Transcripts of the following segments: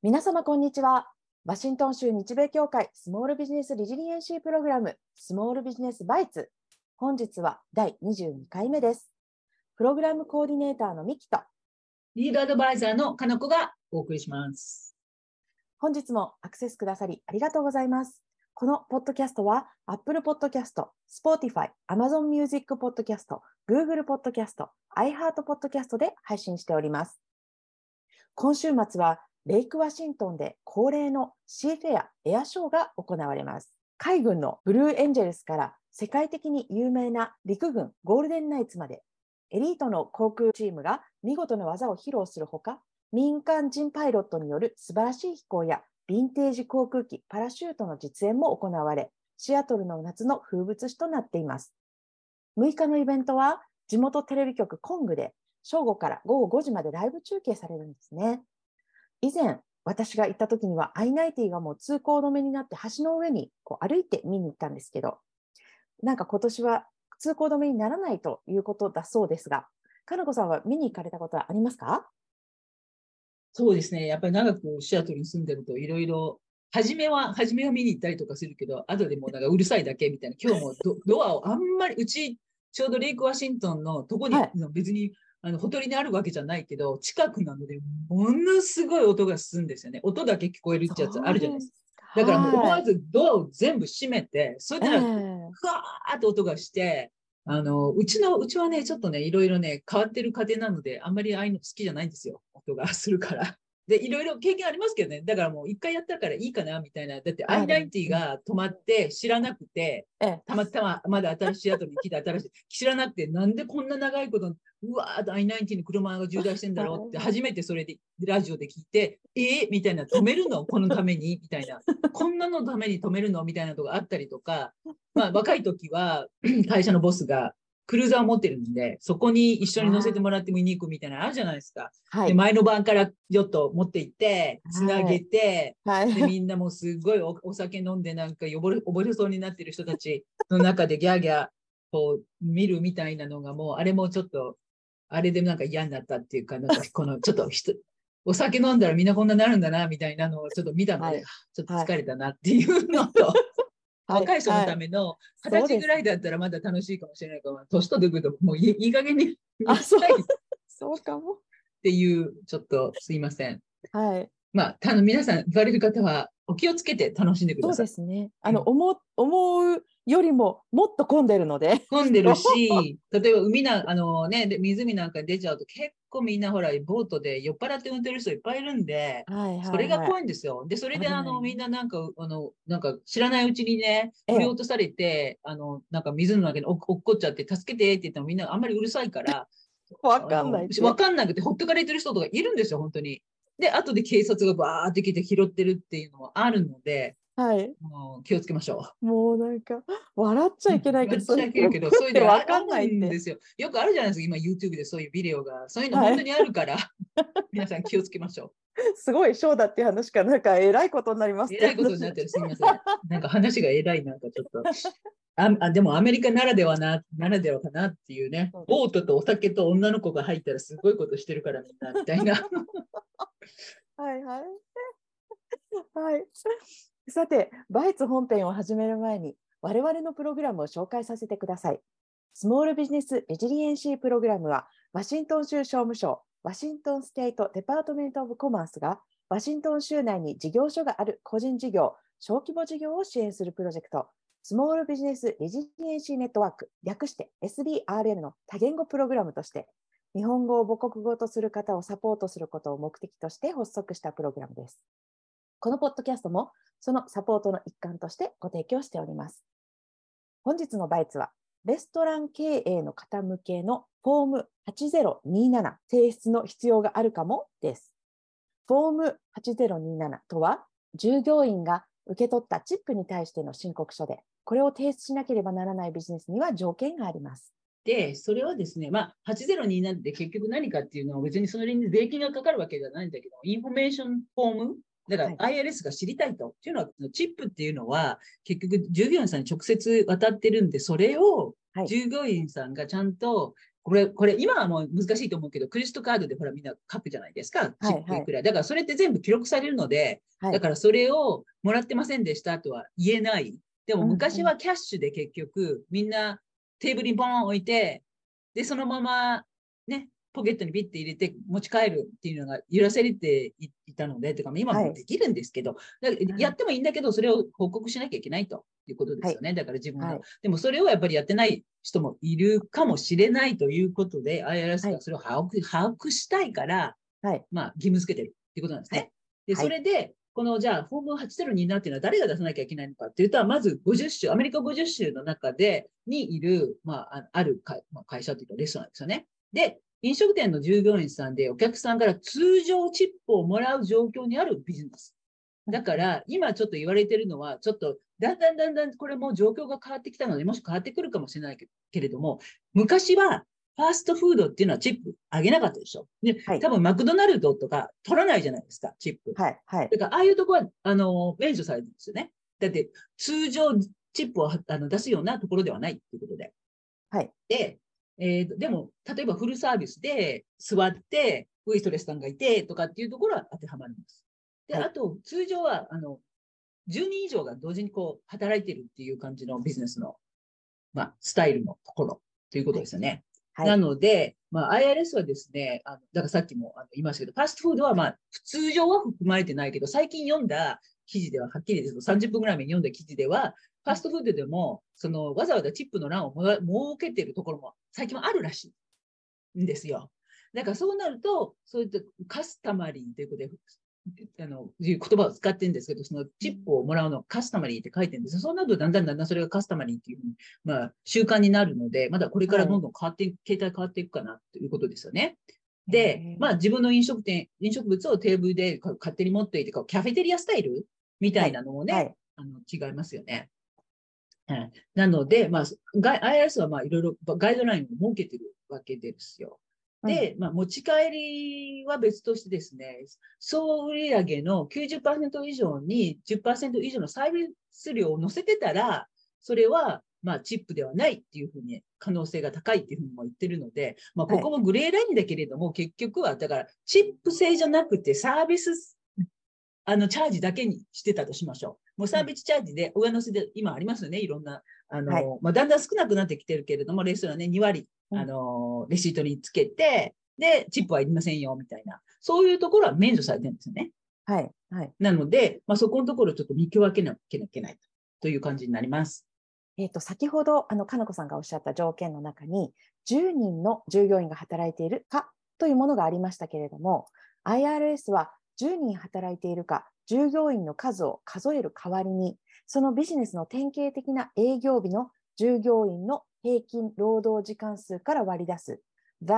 皆様こんにちは。ワシントン州日米協会スモールビジネスリジリエンシープログラムスモールビジネスバイツ。本日は第22回目です。プログラムコーディネーターのミキとリードアドバイザーのかのこがお送りします。本日もアクセスくださりありがとうございます。このポッドキャストは Apple Podcast、Spotify、Amazon Music Podcast、Google Podcast、iHeart Podcast で配信しております。今週末はレイクワシントンで恒例のシーフェアエアショーが行われます。海軍のブルーエンジェルスから世界的に有名な陸軍ゴールデンナイツまでエリートの航空チームが見事な技を披露するほか民間人パイロットによる素晴らしい飛行やヴィンテージ航空機パラシュートの実演も行われシアトルの夏の風物詩となっています。6日のイベントは地元テレビ局コングで正午から午後5時までライブ中継されるんですね。以前私が行った時には I-90 がもう通行止めになって橋の上にこう歩いて見に行ったんですけどなんか今年は通行止めにならないということだそうですがかなこさんは見に行かれたことはありますか？そうですね。やっぱり長くシアトルに住んでるといろいろ、初めは、初めは見に行ったりとかするけど、後でもうなんかうるさいだけみたいな。今日もドドアをあんまり、うち、ちょうどレイクワシントンのとこに、はい別に、あの、ほとりにあるわけじゃないけど、近くなので、ものすごい音がするんですよね。音だけ聞こえるってやつあるじゃないですか。だからもう思わずドアを全部閉めて、それで、ええふわーっと音がして、あの、うちの、うちはね、ちょっとね、いろいろね、変わってる家庭なので、あんまりああいうの好きじゃないんですよ。音がするから。で、いろいろ経験ありますけどね。だからもう一回やったからいいかな、みたいな。だってあでも I-90 が止まって知らなくて、ええ。たまたままだ新しい後に来た新しい、知らなくて、なんでこんな長いこと、うわーっと I-90 に車が渋滞してんだろうって、初めてそれでラジオで聞いて、えー、みたいな、止めるの？このために？みたいな。こんなのために止めるの？みたいなのがあったりとか、まあ若い時は 会社のボスがクルーザーを持ってるんで、そこに一緒に乗せてもらって見に行くみたいなのあるじゃないですか。はい。で前の晩からヨットを持って行って、つなげて、はい。でみんなもうすごいおお酒飲んでなんか溺れ溺れそうになってる人たちの中でギャーギャーこう見るみたいなのがもうあれもちょっとあれでなんか嫌になったっていうかなんか このちょっと人お酒飲んだらみんなこんななるんだなみたいなのをちょっと見たので、はいちょっと疲れたなっていうのと、若い人のため。めの二十歳ぐらいだったらまだ楽しいかもしれないけど、年取ってくるともういい加減にあそう そうかも。ていうちょっとすいません。はい。まあ、たの皆さん行かれる方はお気をつけて楽しんでくそうださい。ですね。あの、思う、思うよりももっと混んでるので。混んでるし、例えば海な、あのね、で湖なんかに出ちゃうと結構みんなほら、ボートで酔っ払って運転る人いっぱいいるんで、はいはい。それがい。怖いんですよ。で、それであの、みんななんか、あの、なんか知らないうちにね、ええ振り落とされて、あの、なんか水の中に落落っこっちゃって、助けてって言ってもみんなあんまりうるさいから、わかんないわかんなくて、ほっとかれてる人とかいるんですよ、本当に。で、後で警察がバーって来て拾ってるっていうのもあるので、はい。もう気をつけましょう。もうなんか、笑っちゃいけないけど、笑っちゃいけないけど、そういうのわかんないんですよ。よくあるじゃないですか、今 YouTube でそういうビデオが。そういうのはい本当にあるから、皆さん気をつけましょすごいショーだっていう話か、なんか、えらいことになりますう。えらいことになってる、すみません。なんか話がえらい、なんかちょっと。ああでもアメリカならではな、ならではかなっていうね。ボートとお酒と女の子が入ったらすごいことしてるからみんな、みたいな。はいはい。はい。さて、バイツ本編を始める前に、我々のプログラムを紹介させてください。 Small Business Resiliency Program は、ワシントン州商務省、 Washington State Department of Commerce が、ワシントン州内に事業所がある個人事業、小規模事業を支援するプロジェクト、 Small Business Resiliency Network、略して SBRN の多言語プログラムとして、日本語を母国語とする方をサポートすることを目的として発足したプログラムです。このポッドキャストもそのサポートの一環としてご提供しております。本日のバイツは、レストラン経営の方向けのフォーム8027提出の必要があるかもです。フォーム8027とは、従業員が受け取ったチップに対しての申告書で、これを提出しなければならないビジネスには条件があります。で、それはですね、まあ、8027って結局何かっていうのは別にそれに税金がかかるわけじゃないんだけど、 information form だから IRS が知りたいと。っていうのは、チップっていうのは結局従業員さんに直接渡ってるんで、それをはい従業員さんがちゃんと、これ、これ、今はもう難しいと思うけど、クレジットカードでほらみんな書くじゃないですか。チップいくら。だからそれって全部記録されるので、はいだからそれをもらってませんでしたとは言えない。でも昔はキャッシュで結局、みんなテーブルにボーン置いて、で、そのままね、ポケットにビッて入れて持ち帰るっていうのが許されていいたので、てか今はいもできるんですけど、だからやってもいいんだけど、それを報告しなきゃいけないということですよね。だから自分の、はいでもそれをやっぱりやってない人もいるかもしれないということで、IRS はいがそれを把握把握したいから、はい。まあ、義務付けてるっていうことなんですね。はいで、はいそれで、このじゃあ、フォーム802っていうのは誰が出さなきゃいけないのかっていうと、まず50州、アメリカ50州の中でにいる、まあ、あある会,、まあ、会社というかレストランですよね。で、飲食店の従業員さんでお客さんから通常チップをもらう状況にあるビジネス。だから、今ちょっと言われてるのは、ちょっと、だんだんだんだんこれも状況が変わってきたので、もし変わってくるかもしれないけけれども、昔は、ファーストフードっていうのはチップ上げなかったでしょ。で、はい多分マクドナルドとか取らないじゃないですか、チップ。はい。はい。だから、ああいうとこは、あの、免除されてるんですよね。だって、通常チップをはあの出すようなところではないっていうことで。はい。で、えーでも、例えばフルサービスで座って、ウェイストレスさんがいてとかっていうところは当てはまります。で、はいあと、通常は、あの、10人以上が同時にこう、働いてるっていう感じのビジネスの、まあ、スタイルのところということですよね。はい。なので、まあ、IRS はですね、あのだからさっきもあの言いましたけど、ファストフードは、まあ、通常は含まれてないけど、最近読んだ記事では、はっきりですけど、30分ぐらい前に読んだ記事では、ファストフードでも、そのわざわざチップの欄を設けてるところも最近はあるらしいんですよ。だからそうなると、そういったカスタマリーということで、あのいう言葉を使ってるんですけど、そのチップをもらうのをカスタマリーって書いてるんですよ。そうなるとだんだんだんだんそれがカスタマリーっていうふうに、まあ、習慣になるので、まだこれからどんどん変わっていく、携帯変わっていくかなということですよね。へでー、まあ自分の飲食店、飲食物をテーブルでか勝手に持っていて、こうキャフェテリアスタイルみたいなのもね、はい。あの違いますよね。はい、なので、まあ、IRS はまあいろいろガイドラインを設けてるわけですよ。で、まあ、持ち帰りは別としてですね、総売上の90%以上に10%以上のサービス料を乗せてたら、それはまあチップではないっていうふうに可能性が高いっていうふうにも言ってるので、まあ、ここもグレーラインだけれども、結局はだからチップ制じゃなくてサービスあのチャージだけにしてたとしましょう。もうサービスチャージで上乗せで今ありますよね、いろんな。あのはいまあ、だんだん少なくなってきてるけれども、レストランね、2割、うんあのレシートにつけて、で、チップはいりませんよ、みたいな。そういうところは免除されてるんですよね。はい。はい。なので、まあ、そこのところをちょっと見極めなきゃいけないという感じになります。えっ、と、先ほど、あの、かなこさんがおっしゃった条件の中に、10人の従業員が働いているかというものがありましたけれども、IRS は10人働いているか、従業員の数を数える代わりに、そのビジネスの典型的な営業日の従業員の平均労働時間数から割り出す The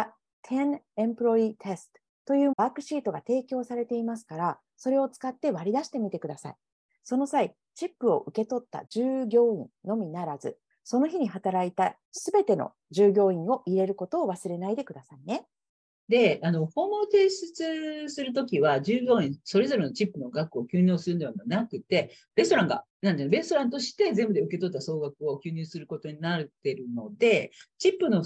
10 Employee Test というワークシートが提供されていますから、それを使って割り出してみてください。その際、チップを受け取った従業員のみならず、その日に働いたすべての従業員を入れることを忘れないでくださいね。で、あの、訪問を提出するときは、従業員それぞれのチップの額を吸入するのではなくて、レストランが、なんで、レストランとして全部で受け取った総額を吸入することになっているので、チップの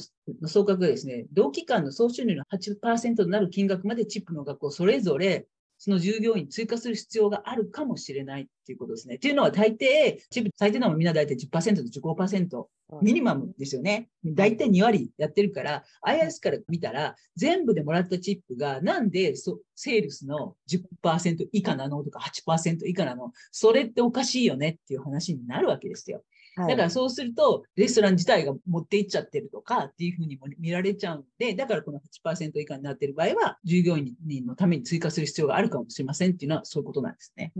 総額がですね、同期間の総収入の8%になる金額までチップの額をそれぞれその従業員に追加する必要があるかもしれないっていうことですね。っていうのは大抵、チップ最低なのはみんな大体10%と15%ミニマムですよね。大体2割やってるから、IRS から見たら、全部でもらったチップが、なんでそセールスの10%以下なのとか8%以下なのそれっておかしいよねっていう話になるわけですよ。はいだからそうすると、レストラン自体が持っていっちゃってるとかっていうふうにも見られちゃうんで、だからこの8%以下になっている場合は、従業員のために追加する必要があるかもしれませんっていうのはそういうことなんですね。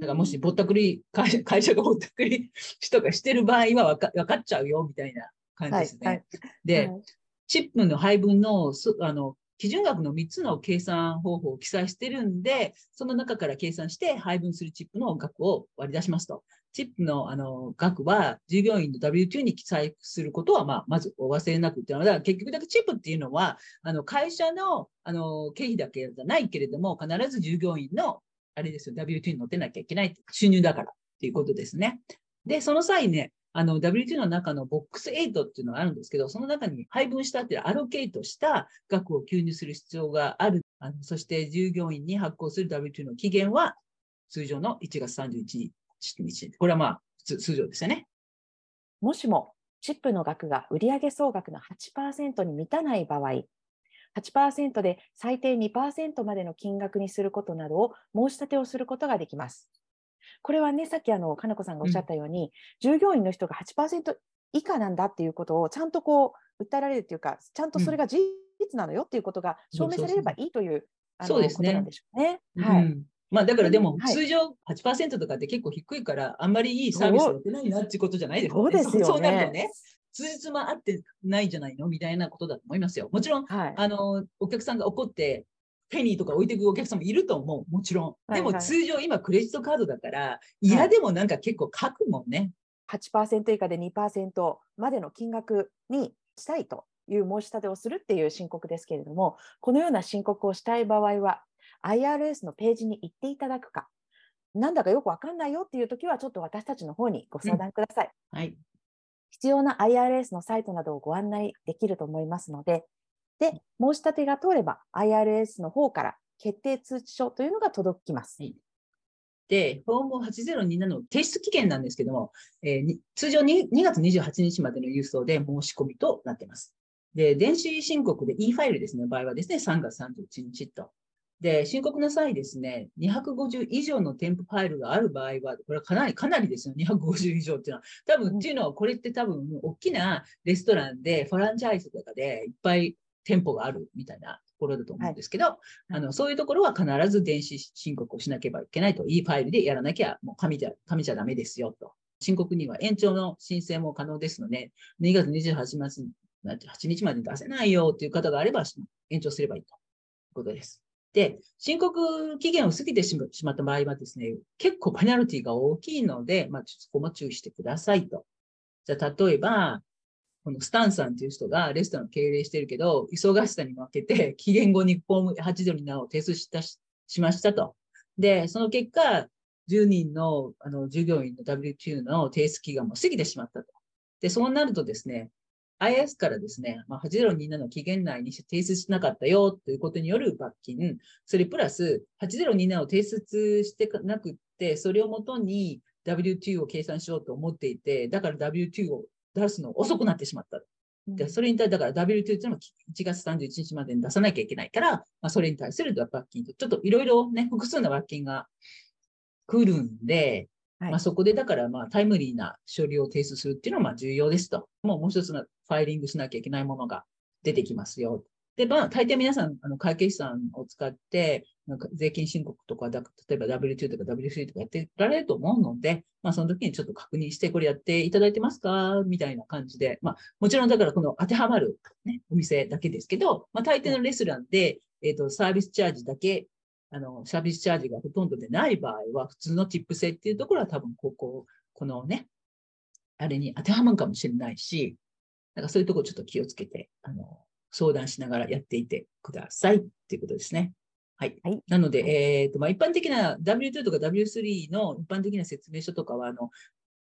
だからもしぼったくり、会社 会社がぼったくりとかしてる場合はわか分かっちゃうよみたいな感じですね。はいはいで、はいチップの配分のそあの基準額の3つの計算方法を記載してるんで、その中から計算して配分するチップの額を割り出しますと。チップのあの額は従業員の W2 に記載することは、まあ、まずお忘れなくっていうのは、結局だけチップっていうのは、あの会社のあの経費だけじゃないけれども、必ず従業員のあれですよ、W2 に載ってなきゃいけない収入だからっていうことですね。で、その際ね、あの W2 の中のボックス8っていうのがあるんですけど、その中に配分したっていうアロケートした額を給入する必要がある。あのそして従業員に発行する W2 の期限は通常の1月31日。これはまあ通常ですよね。もしもチップの額が売上総額の8%に満たない場合、8%で最低2%までの金額にすることなどを申し立てをすることができます。これはね、さっきあの、かなこさんがおっしゃったように、うん、従業員の人が8%以下なんだっていうことをちゃんとこう、訴えられるっていうか、ちゃんとそれが事実なのよっていうことが証明されればいいという、そうですね。ことなんでしょうね。はい。うんまあだからでも、通常8%とかって結構低いから、あんまりいいサービスをやってないなっていうことじゃないですか、ね、そうですよね。そ うなるとね、通日も合ってないじゃないのみたいなことだと思いますよ。もちろん、はい、あの、お客さんが怒って、ペニーとか置いていくお客さんもいると思う。もちろん。でも通常今クレジットカードだから、嫌でもなんか結構書くもんね。8%以下で2%までの金額にしたいという申し立てをするっていう申告ですけれども、このような申告をしたい場合は、IRS のページに行っていただくか、なんだかよくわかんないよっていう時は、ちょっと私たちの方にご相談ください。うん、はい。必要な IRS のサイトなどをご案内できると思いますので、で、申し立てが通れば IRS の方から決定通知書というのが届きます。はいで、フォーム8027の提出期限なんですけども、えー、通常 2, 2月28日までの郵送で申し込みとなっています。で、電子申告で E ファイルですね、場合はですね、3月31日とで、申告の際ですね、250以上の添付ファイルがある場合は、これはかなり、かなりですよ、250以上っていうのは。多分、っていうのは、これって多分、大きなレストランで、フランチャイズとかでいっぱい店舗があるみたいなところだと思うんですけど、はい、あのそういうところは必ず電子申告をしなければいけないと、いいファイルでやらなきゃ、もう紙じゃ、紙じゃダメですよと。申告には延長の申請も可能ですので、2月28日まで出せないよという方があれば、延長すればいいということです。で、申告期限を過ぎてしまった場合はですね、結構ペナルティが大きいので、まあ、そこも注意してくださいと。じゃあ、例えば、このスタンさんという人がレストランを経営してるけど、忙しさに負けて、期限後にフォーム8ドルになを提出したししましたと。で、その結果、10人のあの従業員の W2 の提出期間も過ぎてしまったと。で、そうなるとですね、IS からですね、まあ、8027の期限内に提出しなかったよということによる罰金、それプラス8027を提出してなくって、それをもとに W2 を計算しようと思っていて、だから W2 を出すの遅くなってしまった。でそれに対して、だから W2 っていうのは1月31日までに出さなきゃいけないから、まあ、それに対する罰金と、ちょっといろいろね、複数の罰金が来るんで、はい、まあ、そこでだからまあタイムリーな処理を提出するっていうのはまあ重要ですと。もうもう一つのファイリングしなきゃいけないものが出てきますよ。で、まあ、大抵皆さん、あの会計士さんを使って、なんか税金申告とかだ、例えば W2 とか W3 とかやってられると思うので、まあ、その時にちょっと確認して、これやっていただいてますか？みたいな感じで、まあ、もちろんだからこの当てはまる、ね、お店だけですけど、まあ、大抵のレストランで、えっ、ー、と、サービスチャージだけあの、サービスチャージがほとんどでない場合は、普通のチップ制っていうところは多分、ここ、このね、あれに当てはまるかもしれないし、なんかそういうところちょっと気をつけて、あの、相談しながらやっていてくださいっていうことですね。はい。はい、なので、えっ、ー、と、まあ、一般的な W2 とか W3 の一般的な説明書とかは、あの、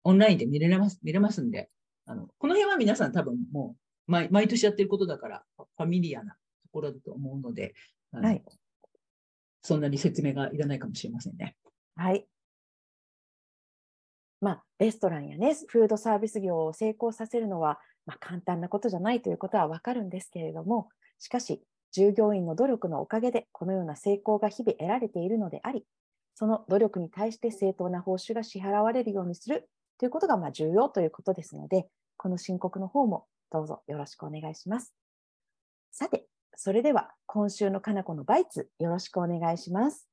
オンラインで見れます、見れますんで、あの、この辺は皆さん多分もう毎、毎年やってることだから、ファミリアなところだと思うので、はい。そんなに説明がいらないかもしれませんね。はい。まあ、レストランやね、フードサービス業を成功させるのは、まあ、簡単なことじゃないということはわかるんですけれども、しかし、従業員の努力のおかげで、このような成功が日々得られているのであり、その努力に対して正当な報酬が支払われるようにするということがま重要ということですので、この申告の方もどうぞよろしくお願いします。さて、それでは今週のかなこのバイツよろしくお願いします。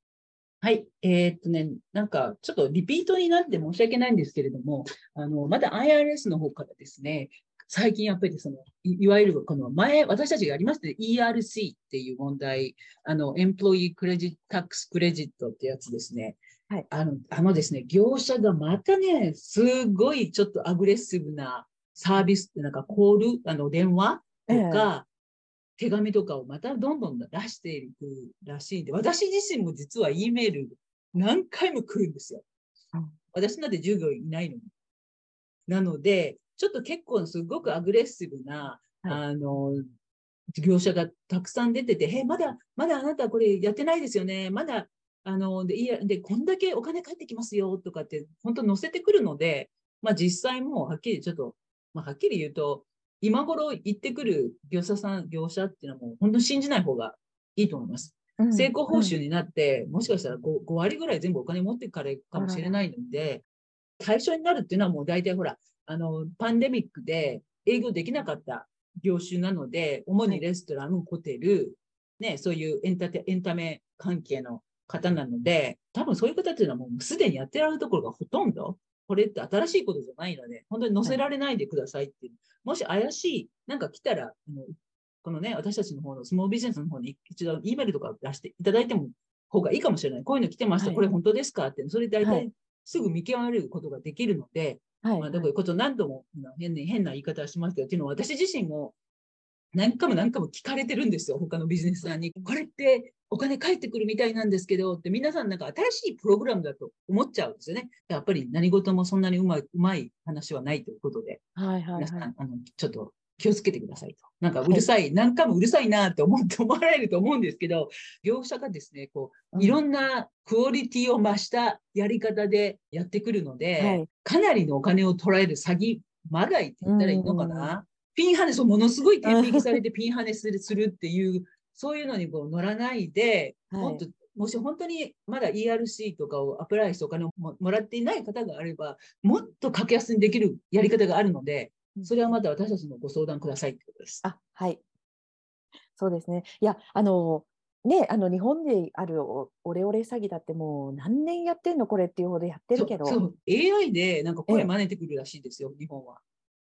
はい。えー、っとね、なんかちょっとリピートになって申し訳ないんですけれども、あの、まだ IRS の方からですね、最近やっぱりその、いわゆるこの前、私たちがやりましたね、ERC っていう問題、あの、エンプロイークレジット、タックスクレジットってやつですね。はい。あの、あのですね、業者がまたね、すごいちょっとアグレッシブなサービスってなんかコール、あの、電話とか、手紙とかをまたどんどん出していくらしいんで、私自身も実は E メール何回も来るんですよ。私なんて従業員いないのに。なので、ちょっと結構すごくアグレッシブな、はいあの、業者がたくさん出てて、え、まだ、まだあなたこれやってないですよね。まだ、あの、で、いや、で、こんだけお金返ってきますよとかって、本当載せてくるので、まあ実際もうはっきりちょっと、まあはっきり言うと、今頃行ってくる業者さん、業者っていうのはもう本当に信じない方がいいと思います。うん成功報酬になって、もしかしたら 5, 5割ぐらい全部お金持ってかれるかもしれないので、対象になるっていうのはもう大体ほら、あの、パンデミックで営業できなかった業種なので、主にレストラン、ホテル、ね、そういうエンタテエンタメ関係の方なので、多分そういう方っていうのはもうすでにやってられるところがほとんど、これって新しいことじゃないので、本当に載せられないでくださいっていう。もし怪しい、なんか来たら、あのこのね、私たちの方のスモールビジネスの方に一度 E メールとか出していただいても方がいいかもしれない。こういうの来てました。はいこれ本当ですかって、それ大体はいすぐ見極めることができるので、はいまあ、どういうこと何度もまあ変な変な言い方はしますけど、っていうのは私自身も何回も何回も聞かれてるんですよ。他のビジネスさんに。これってお金返ってくるみたいなんですけど、って皆さんなんか新しいプログラムだと思っちゃうんですよね。やっぱり何事もそんなにうまい、うまい話はないということで。はいはい皆さん、はい。あの、ちょっと気をつけてくださいと。なんかうるさい、何回もうるさいなって思って思われると思うんですけど、業者がですね、こう、いろんなクオリティを増したやり方でやってくるので、はい。かなりのお金を取られる詐欺まがいって言ったらいいのかな？ピンハネ、そう、ものすごい天引きされてピンハネするするっていう、そういうのにこう乗らないで、はい。もっと、もし本当にまだ ERC とかをアプライしてお金をももらっていない方があれば、もっと格安にできるやり方があるので、それはまた私たちのご相談くださいってことです。あ、はい。そうですね。いや、あの、ね、あの日本であるオオレオレ詐欺だってもう何年やってんのこれっていうほどやってるけど。そう AI でなんか声ええ真似てくるらしいですよ、日本は。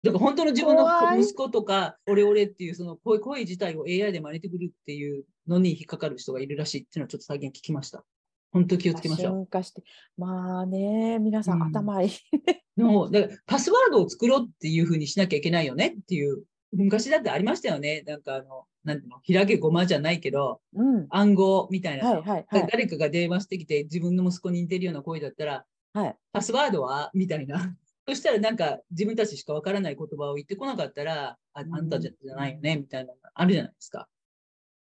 だから本当の自分の息子とか、オレオレっていうその声声自体を AI で真似てくるっていうのに引っかかる人がいるらしいっていうのはちょっと最近聞きました。本当気をつけましょう。進化して、まあね、皆さんうん頭いい。のだからパスワードを作ろうっていうふうにしなきゃいけないよねっていう、昔だってありましたよね。なんかあの、なんていうの、ひらげごまじゃないけど、うん。暗号みたいなの。はいはいはい。誰かが電話してきて自分の息子に似てるような声だったら、はい。パスワードは？みたいな。そしたらなんか自分たちしかわからない言葉を言ってこなかったら、ああんたじゃないよねみたいなのがあるじゃないですか。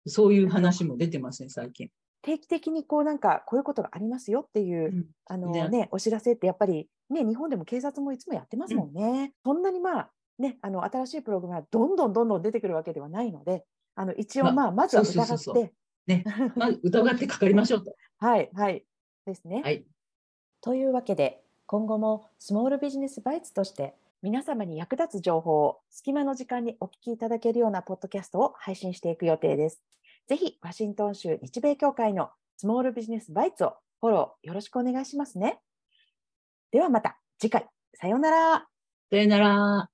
そういう話も出てますね、最近。定期的にこうなんかこういうことがありますよっていう、うんあのねねお知らせってやっぱりね日本でも警察もいつもやってますもんね。そんなにまあねあの新しいプログラムがどんどんどんどん出てくるわけではないので、あの一応まあまずは疑そうそうって、ねまあ、疑ってかかりましょうと。はいはいですね。はい。というわけで今後もスモールビジネスバイツとして皆様に役立つ情報を隙間の時間にお聞きいただけるようなポッドキャストを配信していく予定です。ぜひワシントン州日米協会のスモールビジネスバイツをフォローよろしくお願いしますね。ではまた次回さようなら。さようなら。